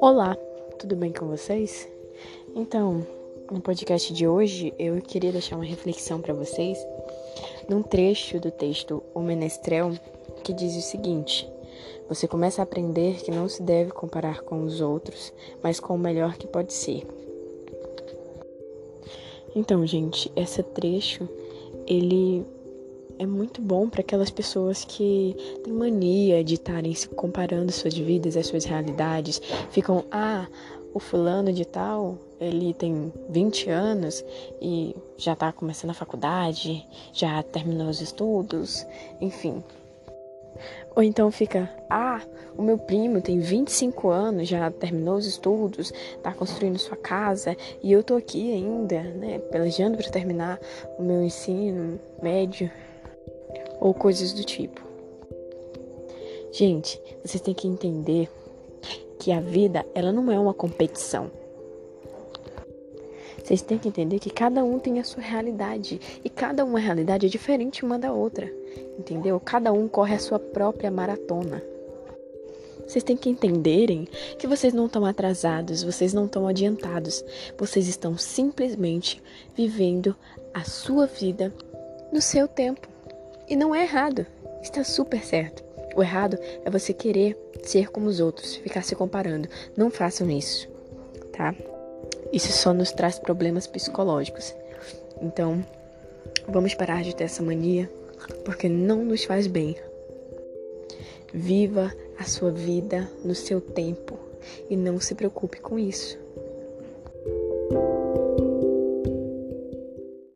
Olá, tudo bem com vocês? Então, no podcast de hoje, eu queria deixar uma reflexão para vocês num trecho do texto O Menestrel que diz o seguinte: Você começa a aprender que não se deve comparar com os outros, mas com o melhor que pode ser. Então, gente, esse trecho ele é muito bom para aquelas pessoas que têm mania de estarem se comparando suas vidas, as suas realidades. Ficam, ah, o fulano de tal, ele tem 20 anos e já está começando a faculdade, já terminou os estudos, enfim. Ou então fica, ah, o meu primo tem 25 anos, já terminou os estudos, está construindo sua casa e eu tô aqui ainda, né, pelejando para terminar o meu ensino médio ou coisas do tipo. Gente, vocês têm que entender que a vida, ela não é uma competição. Vocês têm que entender que cada um tem a sua realidade e cada uma realidade é diferente uma da outra, entendeu? Cada um corre a sua própria maratona. Vocês têm que entenderem que vocês não estão atrasados, vocês não estão adiantados, vocês estão simplesmente vivendo a sua vida no seu tempo. E não é errado, está super certo. O errado é você querer ser como os outros, ficar se comparando. Não façam isso, tá? Isso só nos traz problemas psicológicos. Então, vamos parar de ter essa mania, porque não nos faz bem. Viva a sua vida no seu tempo e não se preocupe com isso.